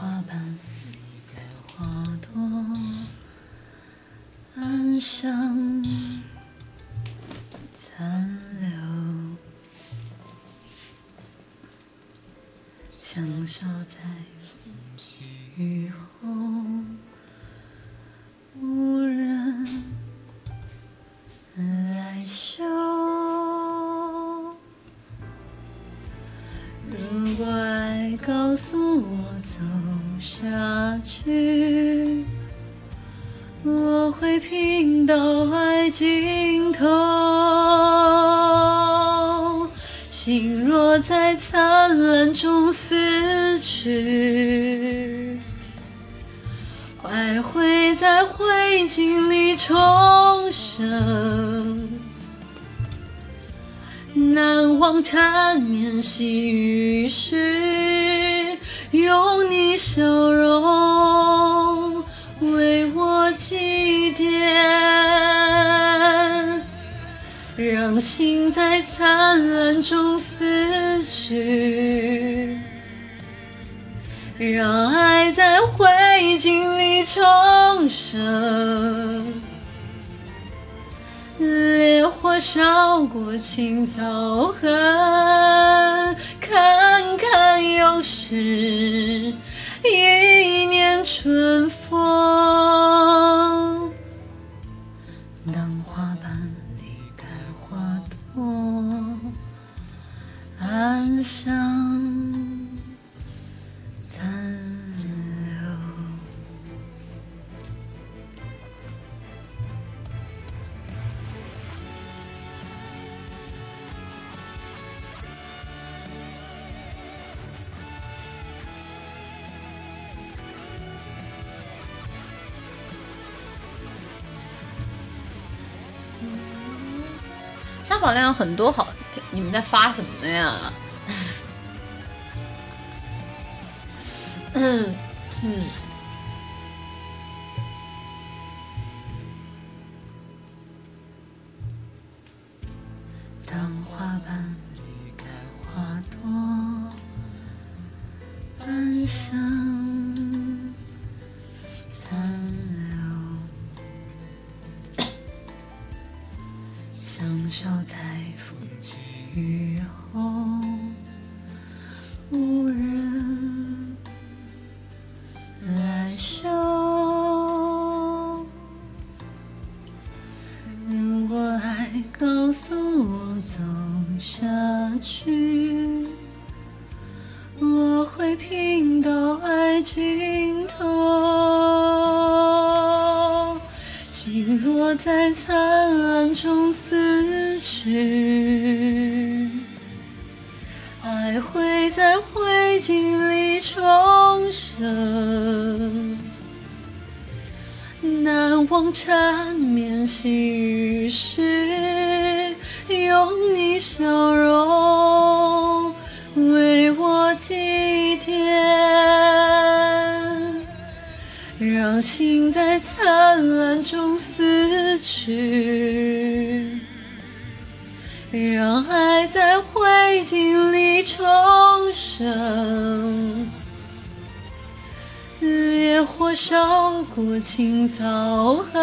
花瓣离开花朵，岸上残留，香消在风起雨后，无人来嗅。如果爱告诉我走下去，我会拼到爱尽头。心若在灿烂中死去，爱会在灰烬里重生。难忘缠绵细雨时，有你笑容为我祭奠，让心在灿烂中死去，让爱在灰烬里重生。烈火烧过青草痕，看看又是春风。当花瓣离开花朵，暗香沙宝亮有很多好，你们在发什么呀？嗯嗯。当花瓣离开花朵，半生香消在风起雨后，无人来嗅。如果爱告诉我走下去，我会拼到爱尽头。心若在灿烂中死爱会在灰烬里重生。难忘缠绵细雨时，用你笑容为我祭奠。让心在灿烂中死去，让爱在灰烬里重生。烈火烧过青草痕，